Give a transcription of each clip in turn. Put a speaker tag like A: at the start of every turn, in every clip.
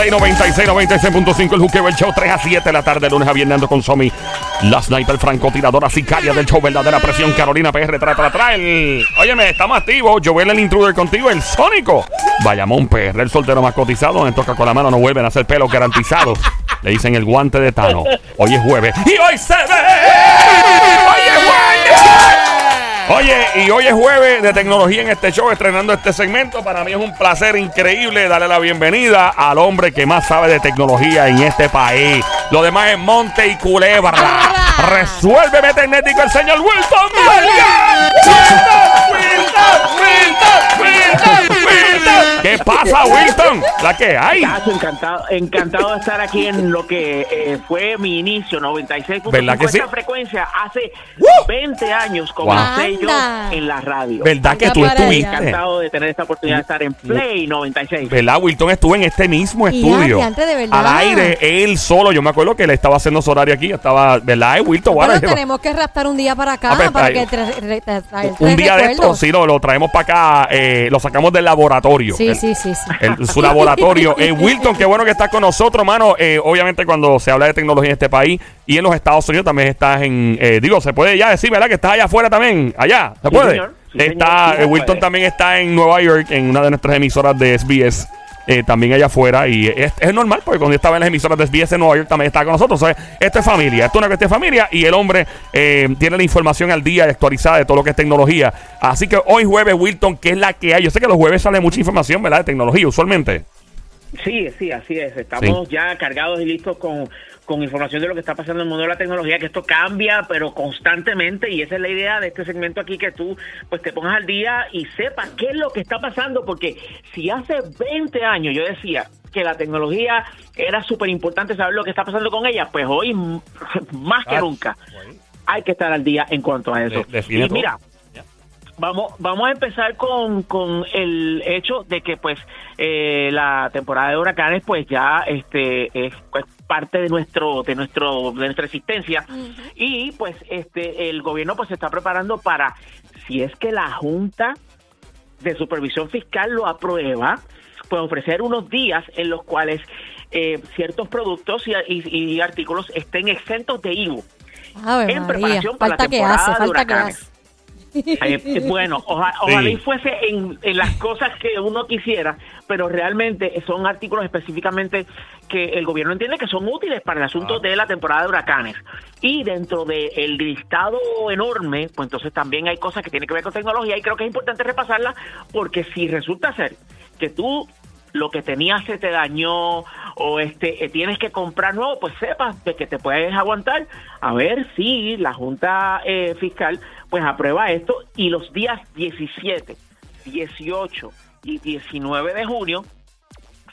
A: Play 96, 96.5, el Juqueo, el show 3 a 7 de la tarde, lunes a viernes con Somi. La sniper francotiradora sicaria del show, verdadera presión, Carolina PR, trae para atrás. El... Óyeme, estamos activos. Joel el intruder contigo, el Sónico. Bayamón PR, el soltero más cotizado. En toca con la mano, no vuelven a hacer pelo garantizado. Le dicen el guante de Tano. Hoy es jueves. Y hoy se ve. Oye, y hoy es jueves de tecnología en este show, estrenando este segmento. Para mí es un placer increíble darle la bienvenida al hombre que más sabe de tecnología en este país. Lo demás es Monte y Culebra. Resuelve Tecnético el señor Wilton. ¿Qué pasa, ¿La que hay?
B: Cacho, encantado, encantado de estar aquí en lo que eh, fue mi inicio, 96.
A: ¿Verdad que sí?
B: frecuencia hace
A: ¡Woo!
B: 20 años
A: Wow.
B: comencé yo en la radio.
A: ¿Verdad que tú
C: Anda
A: estuviste?
B: Encantado de tener esta oportunidad de estar en Play 96.
A: ¿Verdad? Wilton estuvo en este mismo
C: Y
A: estudio.
C: adiante, de verdad.
A: Al aire, él solo. Yo me acuerdo que él estaba haciendo su horario aquí. Estaba, ¿verdad? Eh, Wilton,
C: Bueno,
A: ahora,
C: tenemos que raptar un día para acá
A: Ah, pues,
C: para que traer
A: un día de esto, sí, lo, lo traemos para acá. eh, lo sacamos del laboratorio.
C: Sí,
A: El-
C: sí, sí, sí.
A: el- su laboratorio. Eh, Wilton, qué bueno que estás con nosotros, mano. Eh, obviamente, cuando se habla de tecnología en este país y en los Estados Unidos también estás en. eh, digo, se puede ya decir, ¿verdad? Que estás allá afuera también. Allá, ¿se
B: Sí,
A: puede?
B: señor. Sí,
A: está,
B: señor. Sí, se
A: Wilton
B: puede.
A: también está en Nueva York, en una de nuestras emisoras de SBS. Eh, también allá afuera y es, es normal porque cuando yo estaba en las emisoras de SBS en Nueva York también estaba con nosotros. O sea, esto es familia, esto es una cuestión de familia y el hombre eh, tiene la información al día y actualizada de todo lo que es tecnología. Así que hoy jueves, Wilton, ¿qué es la que hay? Yo sé que los jueves sale mucha información, ¿verdad? De tecnología usualmente.
B: Sí, sí, así es. Estamos ya cargados y listos con, con información de lo que está pasando en el mundo de la tecnología, que esto cambia, pero constantemente, y esa es la idea de este segmento aquí, que tú pues te pongas al día y sepas qué es lo que está pasando, porque si hace 20 años yo decía que la tecnología era súper importante saber lo que está pasando con ella, pues hoy más que
A: Ah,
B: nunca hay que estar al día en cuanto a eso. Y mira, Vamos, vamos a empezar con, con el hecho de que pues eh, la temporada de huracanes pues ya este es pues, parte de nuestro de nuestro de nuestra existencia. Y pues este el gobierno pues se está preparando para si es que la junta de supervisión fiscal lo aprueba pues ofrecer unos días en los cuales eh, ciertos productos y, y- y artículos estén exentos de IVU
C: Ave
B: en
C: María,
B: preparación para la
C: que
B: temporada
C: hace,
B: de huracanes.
C: Hace.
B: Eh, bueno, oja- ojalá
A: Sí.
B: y fuese en, en las cosas que uno quisiera, pero realmente son artículos específicamente que el gobierno entiende que son útiles para el asunto de la temporada de huracanes. Y dentro del listado enorme, pues entonces también hay cosas que tienen que ver con tecnología y creo que es importante repasarlas porque si resulta ser que tú lo que tenías se te dañó o este eh, tienes que comprar nuevo, pues sepas de que te puedes aguantar a ver si la Junta eh, Fiscal pues aprueba esto y los días 17, 18 y 19 de junio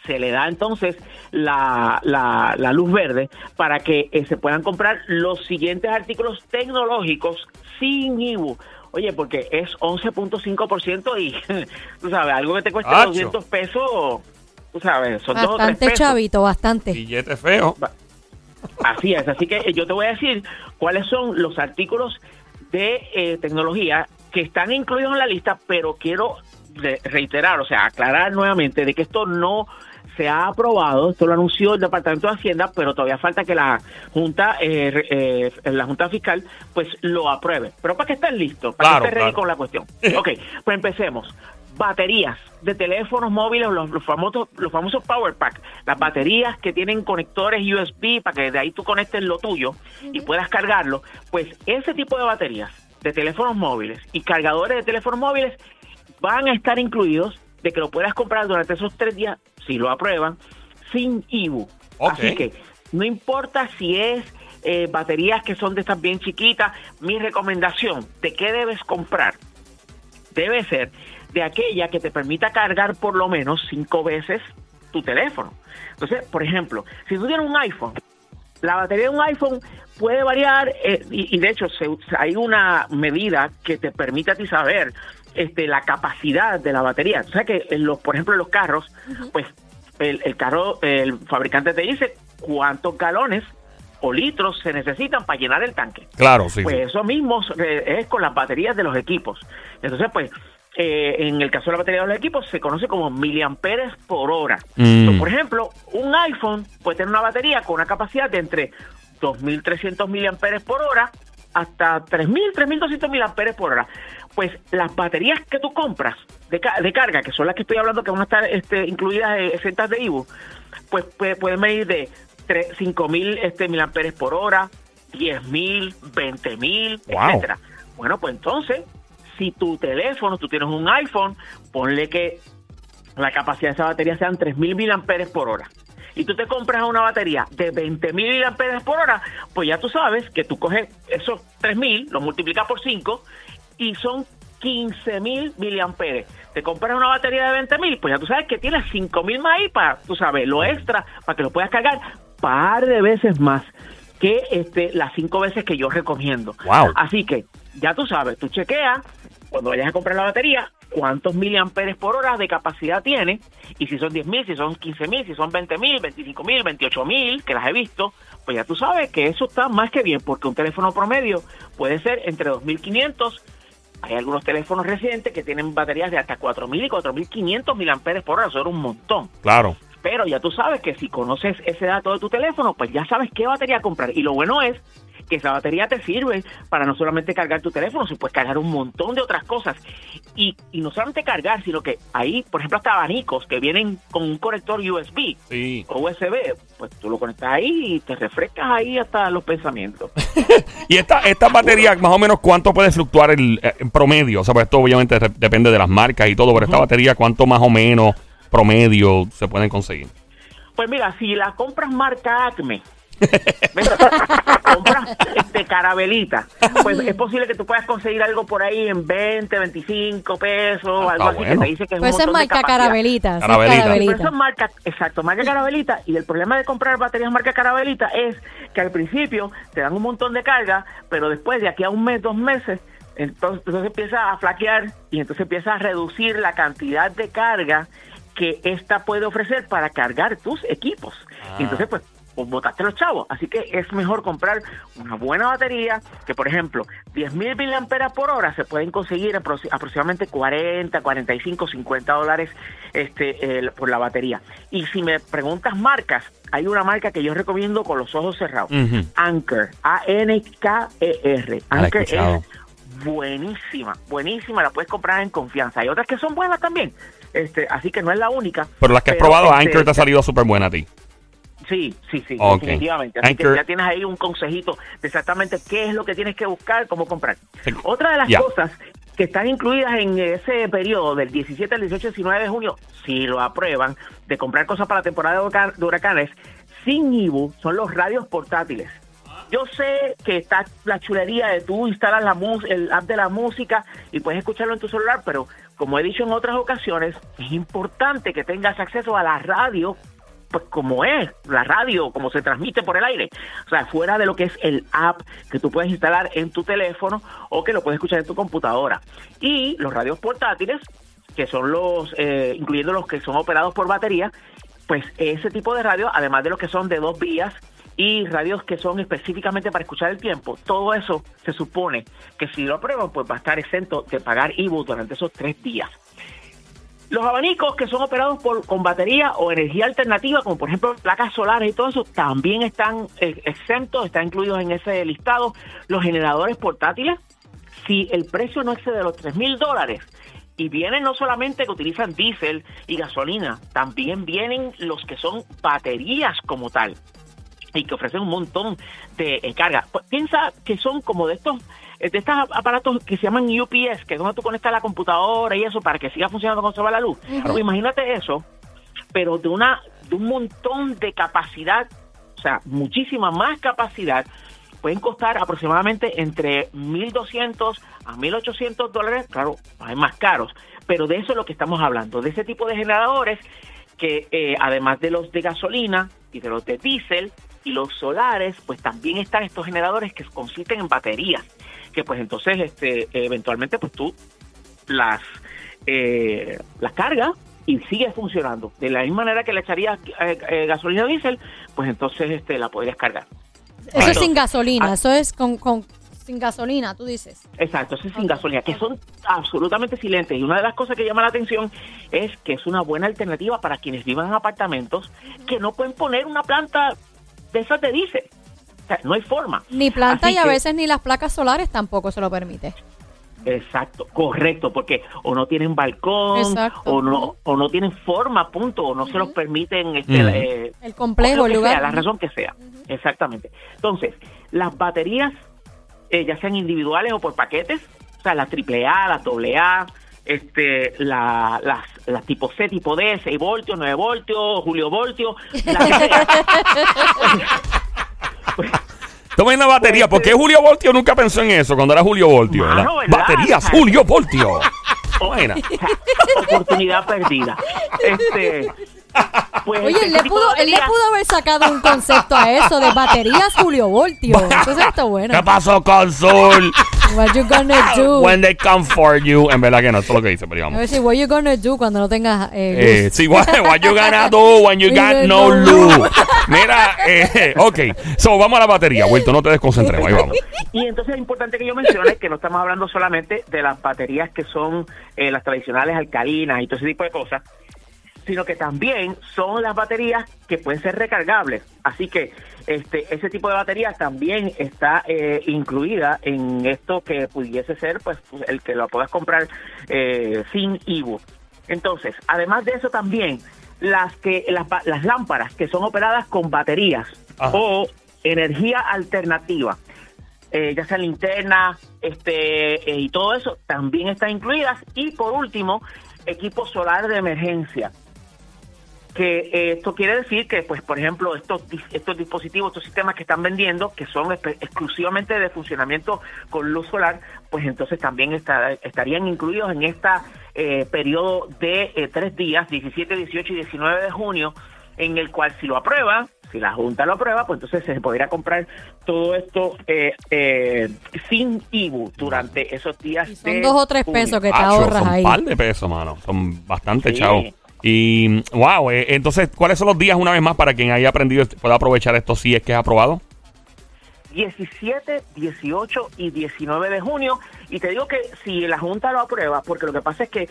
B: se le da entonces la, la, la luz verde para que eh, se puedan comprar los siguientes artículos tecnológicos sin IBU. Oye, porque es 11.5% y tú sabes, algo que te cuesta
A: Acho.
B: 200 pesos, tú sabes, son dos o tres
C: Bastante
B: pesos.
C: chavito, bastante.
A: Billete feo.
B: Así es, así que yo te voy a decir cuáles son los artículos de eh, tecnología que están incluidos en la lista, pero quiero re- reiterar, o sea, aclarar nuevamente de que esto no se ha aprobado, esto lo anunció el Departamento de Hacienda, pero todavía falta que la Junta, eh, eh, la Junta Fiscal, pues lo apruebe. Pero para que estén listos, para
A: Claro,
B: que estén ready
A: claro.
B: con la cuestión. Ok, pues empecemos. Baterías de teléfonos móviles, los, los famosos los famosos Power Pack, las baterías que tienen conectores USB para que de ahí tú conectes lo tuyo y puedas cargarlo, pues ese tipo de baterías de teléfonos móviles y cargadores de teléfonos móviles van a estar incluidos de que lo puedas comprar durante esos tres días, si lo aprueban, sin IBU. Así que no importa si es eh, baterías que son de estas bien chiquitas, mi recomendación de qué debes comprar debe ser de aquella que te permita cargar por lo menos cinco veces tu teléfono. Entonces, por ejemplo, si tú tienes un iPhone, la batería de un iPhone puede variar eh, y, y de hecho se- hay una medida que te permite a ti saber este, la capacidad de la batería. O sea que, en los, por ejemplo, en los carros, pues el, el carro, el fabricante te dice cuántos galones o litros se necesitan para llenar el tanque.
A: Claro, sí.
B: Pues
A: sí.
B: eso mismo eh, es con las baterías de los equipos. Entonces, pues, eh, en el caso de la batería de los equipos, se conoce como miliamperes por hora.
A: Mm.
B: Por ejemplo, un iPhone puede tener una batería con una capacidad de entre 2.300 miliamperes por hora hasta 3.000, 3.200 miliamperes por hora. Pues las baterías que tú compras de, ca- de carga, que son las que estoy hablando que van a estar este, incluidas eh, exentas de IBU, pues puede- pueden medir de tre- 5.000 este, miliamperes por hora, 10.000, 20.000,
A: Wow.
B: etcétera. Bueno, pues entonces, si tu teléfono, tú tienes un iPhone, ponle que la capacidad de esa batería sean 3.000 miliamperes por hora. Y tú te compras una batería de 20.000 miliamperes por hora, pues ya tú sabes que tú coges esos 3.000, los multiplicas por 5 y son 15.000 miliamperes. Te compras una batería de 20.000, pues ya tú sabes que tienes 5.000 más ahí para, tú sabes, lo extra, para que lo puedas cargar par de veces más que este las cinco veces que yo recomiendo.
A: Wow.
B: Así que ya tú sabes, tú chequeas cuando vayas a comprar la batería cuántos miliamperes por hora de capacidad tiene y si son 10.000, si son 15.000, si son 20.000, 25.000, 28.000, que las he visto, pues ya tú sabes que eso está más que bien porque un teléfono promedio puede ser entre 2.500 hay algunos teléfonos recientes que tienen baterías de hasta 4.000 y 4.500 miliamperes por hora, eso era un montón.
A: Claro.
B: Pero ya tú sabes que si conoces ese dato de tu teléfono, pues ya sabes qué batería comprar. Y lo bueno es que esa batería te sirve para no solamente cargar tu teléfono, sino puedes cargar un montón de otras cosas. Y, y no solamente cargar, sino que ahí, por ejemplo, hasta abanicos que vienen con un conector USB
A: Sí.
B: o USB, pues tú lo conectas ahí y te refrescas ahí hasta los pensamientos.
A: Y esta, esta batería, más o menos, ¿cuánto puede fluctuar el, eh, en promedio? O sea, pues esto obviamente depende de las marcas y todo, pero esta batería, ¿cuánto más o menos promedio se pueden conseguir?
B: Pues mira, si la compras marca Acme, ¿ves? compras este carabelita, pues es posible que tú puedas conseguir algo por ahí en 20, 25 pesos,
A: Ah,
B: algo así
A: bueno.
B: que te dice que es
C: Pues
B: un
C: esa es
B: montón de
C: marca
B: capacidad.
C: carabelita.
A: Carabelita.
B: Pero
C: carabelita.
B: eso es marca, exacto, marca carabelita. Y el problema de comprar baterías marca carabelita es que al principio te dan un montón de carga, pero después de aquí a un mes, dos meses, entonces, entonces empieza a flaquear y entonces empieza a reducir la cantidad de carga que esta puede ofrecer para cargar tus equipos. Y entonces, pues, pues botaste los chavos. Así que es mejor comprar una buena batería que, por ejemplo, 10.000 miliamperas por hora se pueden conseguir apro- aproximadamente 40, 45, 50 dólares este, por la batería. Y si me preguntas marcas, hay una marca que yo recomiendo con los ojos cerrados.
A: Ujú.
B: Anchor, A-N-K-E-R.
A: Ah, escuchado.
B: es buenísima, buenísima, la puedes comprar en confianza. Hay otras que son buenas también, este, así que no es la única.
A: Pero las que has
B: Pero,
A: probado,
B: este,
A: Anchor te ha salido súper buena a ti.
B: Sí, sí, sí,
A: Ok.
B: definitivamente. Así
A: Anchor-
B: que ya tienes ahí un consejito de exactamente qué es lo que tienes que buscar, cómo comprar. Otra de las cosas que están incluidas en ese periodo del 17 al 18 19 de junio, si lo aprueban, de comprar cosas para la temporada de huraca- de huracanes, sin IBU, son los radios portátiles. Yo sé que está la chulería de tú instalas la el app de la música y puedes escucharlo en tu celular, pero como he dicho en otras ocasiones, es importante que tengas acceso a la radio pues como es la radio, como se transmite por el aire. O sea, fuera de lo que es el app que tú puedes instalar en tu teléfono o que lo puedes escuchar en tu computadora. Y los radios portátiles, que son los, eh, incluyendo los que son operados por batería, pues ese tipo de radio, además de los que son de dos vías y radios que son específicamente para escuchar el tiempo, todo eso se supone que si lo aprueban, pues va a estar exento de pagar IBU durante esos tres días. Los abanicos que son operados por, con batería o energía alternativa, como por ejemplo placas solares y todo eso, también están eh, exentos, están incluidos en ese listado. Los generadores portátiles, si el precio no excede los 3 mil dólares, y vienen no solamente que utilizan diésel y gasolina, también vienen los que son baterías como tal y que ofrecen un montón de eh, carga. Pues, piensa que son como de estos de estos aparatos que se llaman UPS, que es donde tú conectas la computadora y eso para que siga funcionando cuando se va la luz. Pues imagínate eso, pero de una de un montón de capacidad, o sea, muchísima más capacidad, pueden costar aproximadamente entre 1.200 a 1.800 dólares, claro, hay más caros, pero de eso es lo que estamos hablando, de ese tipo de generadores que eh, además de los de gasolina y de los de diésel y los solares, pues también están estos generadores que consisten en baterías, que pues entonces este eventualmente pues tú las eh, las cargas y sigue funcionando. De la misma manera que le echarías eh, eh, gasolina o diésel, pues entonces este la podrías cargar.
C: Eso es sin gasolina,
B: ah,
C: eso es con, con sin gasolina, tú dices.
B: Exacto, ese es sin gasolina, que son absolutamente silentes. Y una de las cosas que llama la atención es que es una buena alternativa para quienes vivan en apartamentos que no pueden poner una planta de esas de diésel. No hay forma.
C: Ni planta
B: Así
C: y a
B: que-
C: veces ni las placas solares tampoco se lo permite.
B: Exacto, correcto, porque o no tienen balcón,
C: Exacto.
B: o no o no tienen forma, punto, o no se los permiten este, eh,
C: El complejo, el lugar.
B: sea, la razón que sea. Exactamente. Entonces, las baterías, eh, ya sean individuales o por paquetes, o sea, la AAA, la AA, este, la, las, las tipo C, tipo D, 6 voltios, 9 voltios, Julio voltios, la Pues,
A: Toma una batería. ¿Por qué Julio Voltio nunca pensó en eso cuando era Julio Voltio?
B: Mano,
A: ¿verdad?
B: ¿verdad?
A: Baterías, Julio Voltio. Buena.
B: oportunidad perdida. Este, pues,
C: Oye, él le, pudo, él le pudo haber sacado un concepto a eso de baterías Julio Voltio. Entonces está bueno.
A: ¿Qué pasó con Zul?
C: What you gonna do?
A: When they come for you. En verdad que no, eso es lo que dice, pero
C: A
A: digamos.
C: ver si what you gonna do cuando no tengas eh,
A: Eh, sí, what, what you gonna do when you got no luz. Mira, eh, ok. So, vamos a la batería, Wilton, no te desconcentremos, ahí vamos.
B: Y entonces es importante que yo mencione que no estamos hablando solamente de las baterías que son eh, las tradicionales alcalinas y todo ese tipo de cosas, sino que también son las baterías que pueden ser recargables. Así que este ese tipo de baterías también está eh, incluida en esto que pudiese ser pues el que lo puedas comprar eh, sin IBU. Entonces, además de eso también las que las, las lámparas que son operadas con baterías
A: Ajá.
B: o energía alternativa eh, ya sea linterna este y todo eso también están incluidas y por último equipo solar de emergencia que eh, esto quiere decir que pues por ejemplo estos estos dispositivos estos sistemas que están vendiendo que son exclusivamente de funcionamiento con luz solar pues entonces también está- estarían incluidos en esta eh, periodo de eh, tres días 17 18 y 19 de junio en el cual si lo aprueba si la Junta lo aprueba, pues entonces se podría comprar todo esto eh, eh, sin IBU durante esos días.
C: Y son
B: de
C: dos o tres
B: junio.
C: pesos que te
A: Acho,
C: ahorras
A: son
C: ahí.
A: un par de pesos, mano. Son bastante
B: Sí.
A: chavos. Y, wow, eh, entonces, ¿cuáles son los días una vez más para quien haya aprendido pueda aprovechar esto si es que es aprobado?
B: 17, 18 y 19 de junio. Y te digo que si la Junta lo aprueba, porque lo que pasa es que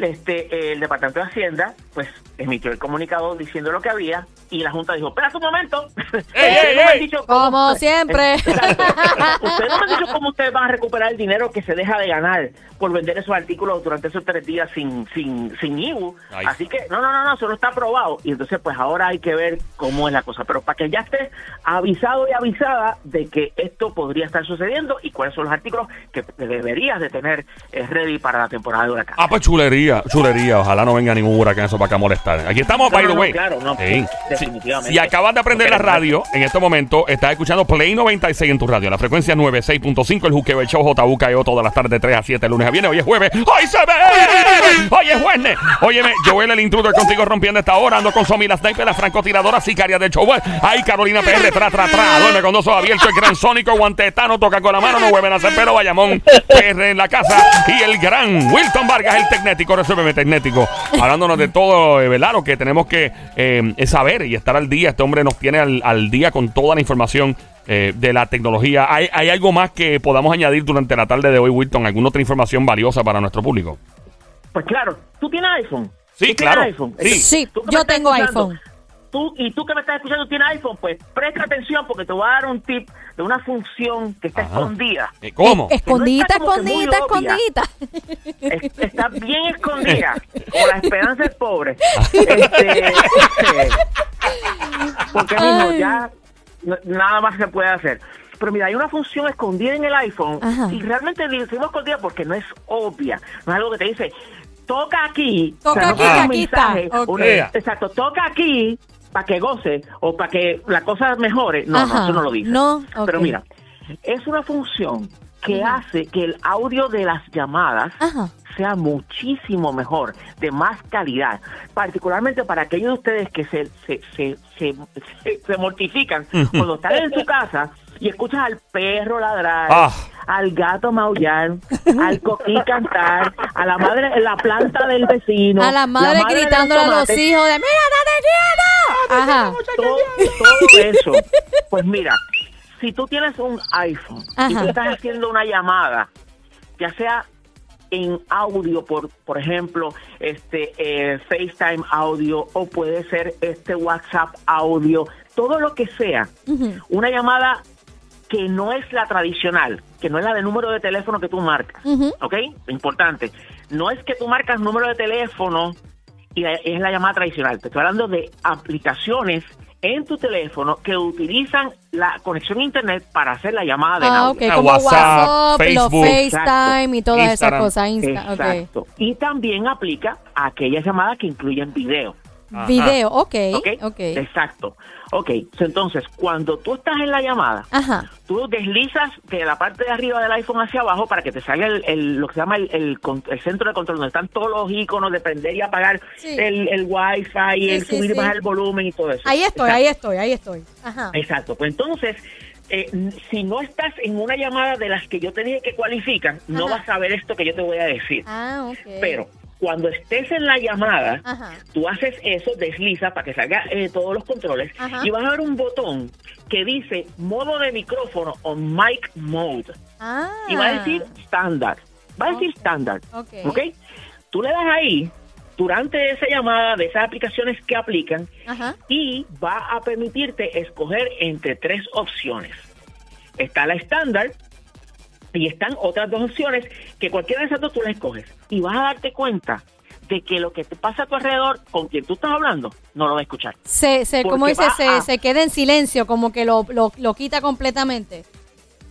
B: este el Departamento de Hacienda pues emitió el comunicado diciendo lo que había y la Junta dijo, espera un momento.
A: ¡Ey,
B: Ustedes
A: ey,
B: no me han
A: ey!
B: dicho cómo-
C: Como siempre.
B: Ustedes no me han dicho cómo ustedes van a recuperar el dinero que se deja de ganar por vender esos artículos durante esos tres días sin sin sin IBU.
A: Ay.
B: Así que no, no, no, no, eso no está aprobado. Y entonces pues ahora hay que ver cómo es la cosa. Pero para que ya estés avisado y avisada de que esto podría estar sucediendo y cuáles son los artículos que deberías de tener eh, ready para la temporada de huracán.
A: Ah, pues chulería, chulería. Ojalá no venga ningún huracán eso para acá a molestar. Aquí estamos,
B: No,
A: by the
B: no,
A: way.
B: claro, no,
A: Sí.
B: definitivamente.
A: Si acabas de aprender la radio, en este momento estás escuchando Play 96 en tu radio. La frecuencia 96.5, el juqueo, el show JUKEO todas las tardes, 3 a 7, lunes a viernes. Hoy es jueves. ¡Hoy se ve! ¡Hoy es jueves! Óyeme, Joel el intruder contigo rompiendo esta hora. Ando con Somi, la sniper, la francotiradora sicaria del show. Ay, Carolina PR, tra, tra, tra. Duerme con dos ojos abiertos. El gran sónico, guantetano, toca con la mano. No vuelven a hacer pero Bayamón. PR en la casa. Y el gran Wilton Vargas, el tecnético, resuélveme tecnético. Hablándonos de todo, eh, ¿verdad? Lo que tenemos que eh, saber y estar al día. Este hombre nos tiene al, al día con toda la información eh, de la tecnología. ¿Hay, ¿Hay algo más que podamos añadir durante la tarde de hoy, Wilton? ¿Alguna otra información valiosa para nuestro público?
B: Pues claro, tú tienes iPhone.
A: Sí,
B: ¿Tú tienes
A: claro.
B: iPhone?
A: Sí.
C: Sí, yo tengo
B: escuchando,
C: iPhone.
B: Tú, y tú que me estás escuchando tienes iPhone, pues presta atención porque te voy a dar un tip de una función que está
A: Ajá.
B: escondida.
A: ¿Cómo?
C: Escondidita,
B: muy
C: escondidita, escondidita.
B: Es- está bien escondida, como la esperanza es pobre. Este, porque mismo ya nada más se puede hacer. Pero mira, hay una función escondida en el iPhone
C: Ajá.
B: y realmente decimos escondida porque no es obvia. No es algo que te dice, toca aquí.
C: Toca
B: no
C: aquí,
B: es un
C: que aquí está.
B: mensaje, exacto, toca aquí para que goce o para que la cosa mejore. No,
C: Ajá.
B: no, eso no lo dice.
C: No, ok.
B: Pero mira, es una función que
C: Ajá.
B: hace que el audio de las llamadas
C: Ajá.
B: sea muchísimo mejor, de más calidad, particularmente para aquellos de ustedes que se, se, se, se, se- se mortifican cuando están en su casa y escuchas al perro ladrar,
A: Ah.
B: al gato maullar, al coquí cantar, a la madre en la planta del vecino,
C: A la madre
B: del
C: gritándole a los hijos de ¡Mira, quieto! Ajá.
B: todo, todo eso. Pues mira, si tú tienes un iPhone y tú estás haciendo una llamada, ya sea en audio, por por ejemplo, este eh, FaceTime audio o puede ser este WhatsApp audio, todo lo que sea, una llamada que no es la tradicional, que no es la de número de teléfono que tú marcas,
C: Ujú.
B: ¿ok? Importante. No es que tú marcas número de teléfono y la- es la llamada tradicional. Te estoy hablando de aplicaciones en tu teléfono que utilizan la conexión a internet para hacer la llamada de
C: Ah,
B: audio.
A: Ah,
C: como
A: WhatsApp,
C: WhatsApp, los
A: Facebook.
C: FaceTime y todas esas cosas. Insta.
B: Y también aplica a aquellas llamadas que incluyen video.
A: Ajá.
C: Video, ok,
B: ¿Ok?
C: ok.
B: Exacto. Ok, entonces, cuando tú estás en la llamada,
C: Ajá.
B: tú deslizas de la parte de arriba del iPhone hacia abajo para que te salga el, el- lo que se llama el, el centro de control, donde están todos los iconos de prender y apagar
C: Sí.
B: el, el Wi-Fi,
C: Sí,
B: el
C: sí,
B: subir y bajar el volumen y todo eso.
C: Ahí estoy,
B: Exacto.
C: ahí estoy, ahí estoy. Ajá.
B: Exacto. Pues entonces, eh, si no estás en una llamada de las que yo te dije que cualifican, no vas a ver esto que yo te voy a decir.
C: Ah, ok.
B: Pero cuando estés en la llamada,
C: Ajá.
B: tú haces eso, desliza para que salga eh, todos los controles
C: Ajá.
B: y vas a ver un botón que dice modo de micrófono o mic mode
C: Ah.
B: y va a decir estándar. Va a decir estándar.
C: Ok.
B: ¿Ok? Tú le das ahí durante esa llamada de esas aplicaciones que aplican
C: Ajá.
B: y va a permitirte escoger entre tres opciones. Está la estándar y están otras dos opciones que cualquiera de esas dos tú las escoges. Y vas a darte cuenta de que lo que te pasa a tu alrededor, con quien tú estás hablando, no lo va a escuchar.
C: Se, se,
B: Porque
C: como dice, se,
B: a-
C: se queda en silencio, como que lo, lo, lo quita completamente.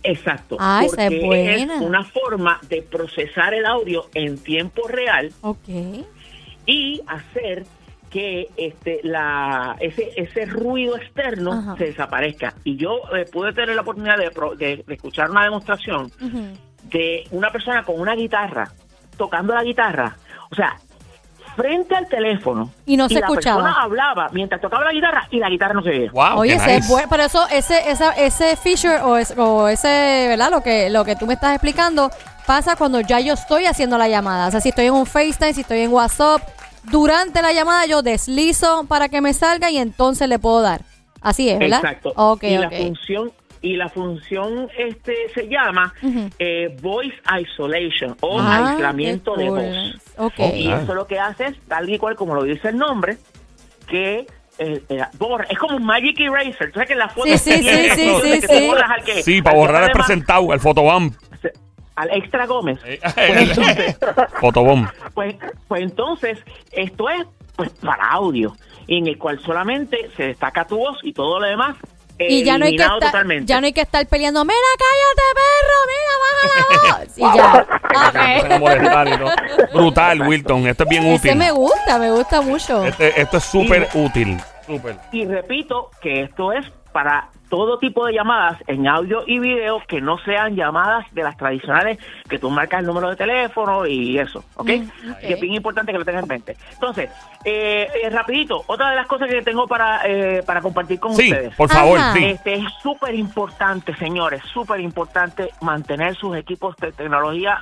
B: Exacto.
C: Ah, esa es
B: porque
C: buena.
B: es una forma de procesar el audio en tiempo real
C: Ok.
B: y hacer que este la ese ese ruido externo
C: Ajá.
B: se desaparezca y yo eh, pude tener la oportunidad de, pro- de- de escuchar una demostración de una persona con una guitarra tocando la guitarra o sea frente al teléfono
C: Y no se
B: la
C: escuchaba.
B: persona hablaba mientras tocaba la guitarra y la guitarra no se veía
A: Wow,
C: Oye, ese es
A: nice.
C: bueno, pero eso, ese, esa, ese feature o, es- o ese, ¿verdad? Lo que, lo que tú me estás explicando pasa cuando ya yo estoy haciendo la llamada. O sea, si estoy en un FaceTime, si estoy en WhatsApp, durante la llamada yo deslizo para que me salga y entonces le puedo dar. Así es, ¿verdad?
B: Exacto.
C: Ok,
B: y la función y la función este se llama eh, voice isolation o
C: Ah,
B: aislamiento de
C: cool.
B: voz.
C: Ok.
A: Oh,
B: Y
A: Ah.
B: eso lo que hace es, tal y cual como lo dice el nombre, que eh, eh, borra. Es como un Magic Eraser. ¿Tú sabes que en la foto
C: Sí, sí,
B: tiene
C: sí, sí, sí, sí.
A: Sí, para borrar el presentado, el fotobomb.
B: Al extra Gómez.
A: Eh,
B: Pues entonces,
A: Fotobomb.
B: pues, pues entonces, esto es pues para audio, en el cual solamente se destaca tu voz y todo lo demás.
C: Y ya no hay que estar,
B: totalmente.
C: ya no hay que estar peleando, mira, cállate, perro, mira, baja la voz. Y ya.
A: Brutal, Wilton. Esto es bien
C: Ese
A: útil.
C: me gusta, me gusta mucho.
A: Este- esto es súper útil. Súper.
B: Y repito que esto es para todo tipo de llamadas en audio y video que no sean llamadas de las tradicionales que tú marcas el número de teléfono y eso, ¿ok?
C: Mm.
B: Que es bien importante que lo tengas en mente. Entonces, eh, eh, rapidito, otra de las cosas que tengo para, eh, para compartir con
A: Sí,
B: ustedes.
A: por favor,
C: Ajá.
A: sí.
B: Este es súper importante, señores, súper importante mantener sus equipos de tecnología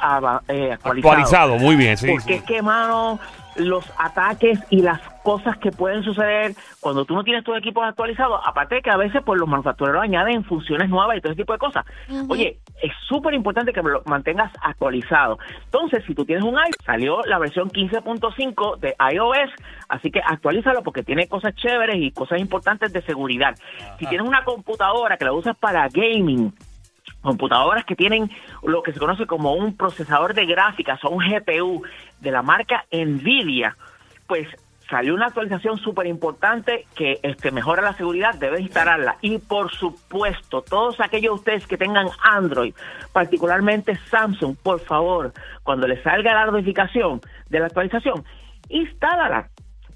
B: eh, actualizados.
A: Actualizado, muy bien, sí.
B: Porque
A: sí.
B: es que, mano, los ataques y las cosas que pueden suceder cuando tú no tienes tus equipos actualizados, aparte de que a veces pues los manufactureros añaden funciones nuevas y todo ese tipo de cosas. Oye, es súper importante que lo mantengas actualizado. Entonces, si tú tienes un iPhone, salió la versión 15.5 de iOS, así que actualízalo porque tiene cosas chéveres y cosas importantes de seguridad. Si tienes una computadora que la usas para gaming, computadoras que tienen lo que se conoce como un procesador de gráficas o un GPU de la marca Nvidia, pues salió una actualización súper importante que este, mejora la seguridad, debes instalarla. Y por supuesto, todos aquellos de ustedes que tengan Android, particularmente Samsung, por favor, cuando les salga la notificación de la actualización, instálala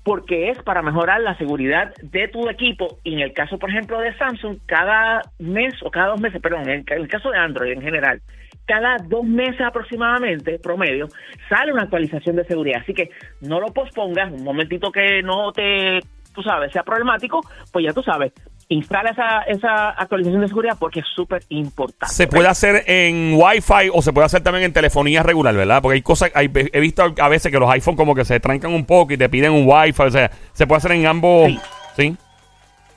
B: porque es para mejorar la seguridad de tu equipo y en el caso, por ejemplo, de Samsung, cada mes o cada dos meses, perdón, en el caso de Android en general, cada dos meses aproximadamente, promedio, sale una actualización de seguridad. Así que no lo pospongas, un momentito que no te, tú sabes, sea problemático, pues ya tú sabes, instala esa, esa actualización de seguridad porque es súper importante.
A: Se puede hacer en Wi-Fi o se puede hacer también en telefonía regular, ¿verdad? Porque hay cosas, hay- he visto a veces que los iPhone como que se trancan un poco y te piden un Wi-Fi, o sea, se puede hacer en ambos.
B: Sí.
A: Sí.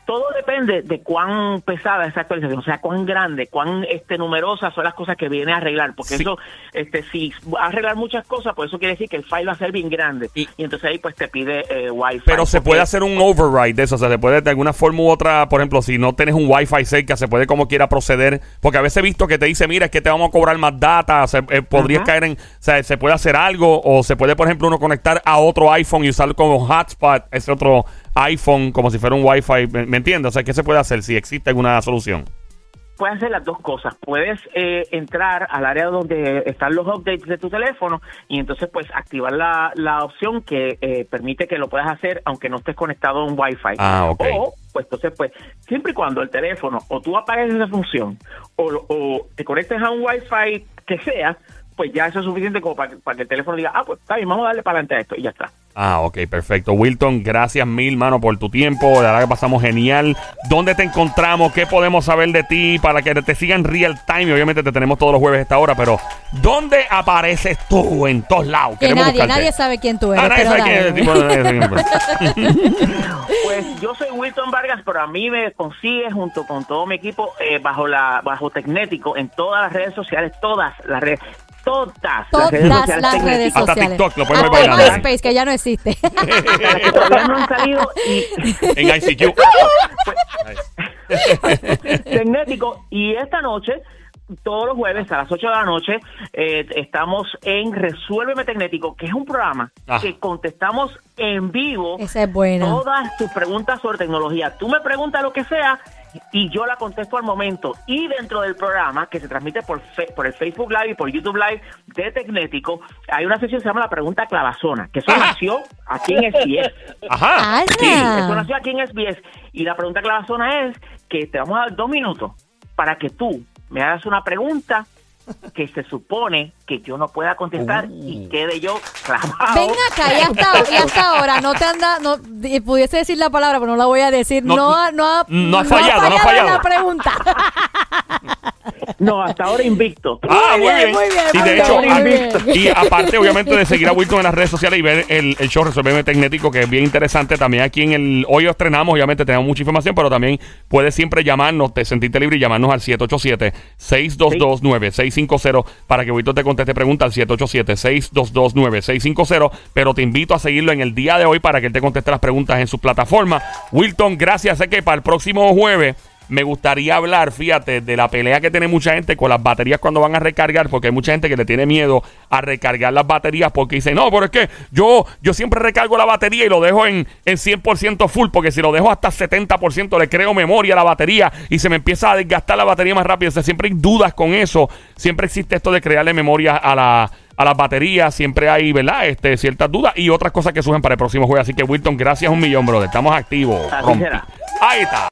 B: Todo depende de cuán pesada esa actualización, o sea, cuán grande, cuán este numerosas son las cosas que viene a arreglar, porque
A: Sí.
B: eso, este, si va a arreglar muchas cosas, pues eso quiere decir que el file va a ser bien grande
A: Y-
B: y, entonces ahí pues te pide eh, Wi-Fi.
A: Pero se puede hacer un override de eso, o sea, se puede de alguna forma u otra, por ejemplo, si no tienes un Wi-Fi cerca, se puede como quiera proceder, porque a veces he visto que te dice, mira, es que te vamos a cobrar más data, o sea, eh, podrías caer en, o sea, se puede hacer algo, o se puede, por ejemplo, uno conectar a otro iPhone y usarlo como hotspot, ese otro iPhone, como si fuera un Wi-Fi, ¿me, me entiendes? O sea, ¿qué se puede hacer si existe alguna solución?
B: Puedes hacer las dos cosas. Puedes eh, entrar al área donde están los updates de tu teléfono y entonces pues activar la, la opción que eh, permite que lo puedas hacer aunque no estés conectado a un Wi-Fi.
A: Ah, ok.
B: O pues entonces pues siempre y cuando el teléfono o tú apagues esa función o, o te conectes a un Wi-Fi que sea, pues ya eso es suficiente como para, que- para que el teléfono diga, ah, pues está bien, vamos a darle para adelante a esto y ya está.
A: Ah, ok, perfecto. Wilton, gracias mil, mano, por tu tiempo. De verdad que pasamos genial. ¿Dónde te encontramos? ¿Qué podemos saber de ti para que te sigan real time? Obviamente te tenemos todos los jueves a esta hora, pero ¿dónde apareces tú en todos lados?
C: Que
A: Queremos
C: nadie,
A: buscarte.
C: nadie sabe quién tú eres.
A: Ah, nadie
C: pero
A: sabe quién tipo
B: Pues yo soy Wilton Vargas, pero a mí me consigue junto con todo mi equipo eh, bajo la bajo Tecnético en todas las redes sociales, todas las redes, todas, las redes
C: Todas
B: sociales
C: las redes
B: Tecnético.
A: Hasta
C: sociales.
A: TikTok lo podemos
C: Hasta
A: ver bailando.
C: MySpace, que ya no existe.
B: Todavía no han salido y
A: en ICQ.
B: Tecnético y esta noche todos los jueves a las 8 de la noche eh, estamos en Resuélveme Tecnético, que es un programa
A: Ah.
B: que contestamos en vivo
C: Esa es buena.
B: todas tus preguntas sobre tecnología. Tú me preguntas lo que sea y yo la contesto al momento. Y dentro del programa, que se transmite por, fe- por el Facebook Live y por YouTube Live de Tecnético, hay una sesión que se llama La Pregunta Clavazona, que eso
A: Ajá.
B: nació aquí en SBS.
A: Ajá.
B: Sí, eso nació aquí en SBS. Y la pregunta clavazona es que te vamos a dar dos minutos para que tú me hagas una pregunta que se supone que yo no pueda contestar
A: Uh.
B: y quede yo clavado.
C: Ven acá, y hasta, y hasta ahora no te anda, no, di- pudiese decir la palabra, pero no la voy a decir.
A: No-
C: No, ha- no, ha,
A: no ha fallado, no ha
C: en
A: fallado.
C: la pregunta.
B: No, hasta ahora invicto.
A: Ah, muy
C: Muy
A: bien.
C: bien, muy bien,
A: Y de hecho, a- y aparte, obviamente, de seguir a Wilton en las redes sociales y ver el, el show Resolveme Tecnético, que es bien interesante. También aquí en el. Hoy estrenamos, obviamente, tenemos mucha información, pero también puedes siempre llamarnos, te sentiste libre y llamarnos al 787-622-9650 para que Wilton te conteste preguntas al 787-622-9650. Pero te invito a seguirlo en el día de hoy para que él te conteste las preguntas en su plataforma. Wilton, gracias. Sé que para el próximo jueves. Me gustaría hablar, fíjate, de la pelea que tiene mucha gente con las baterías cuando van a recargar, porque hay mucha gente que le tiene miedo a recargar las baterías porque dice, no, pero es que yo, yo siempre recargo la batería y lo dejo en, en 100% full, porque si lo dejo hasta 70% le creo memoria a la batería y se me empieza a desgastar la batería más rápido. O sea, siempre hay dudas con eso. Siempre existe esto de crearle memoria a la a las baterías, siempre hay, ¿verdad? Este, ciertas dudas y otras cosas que surgen para el próximo juego. Así que, Wilton, gracias un millón, brother. Estamos activos.
B: Así
A: Rompi.
B: será.
A: Ahí está.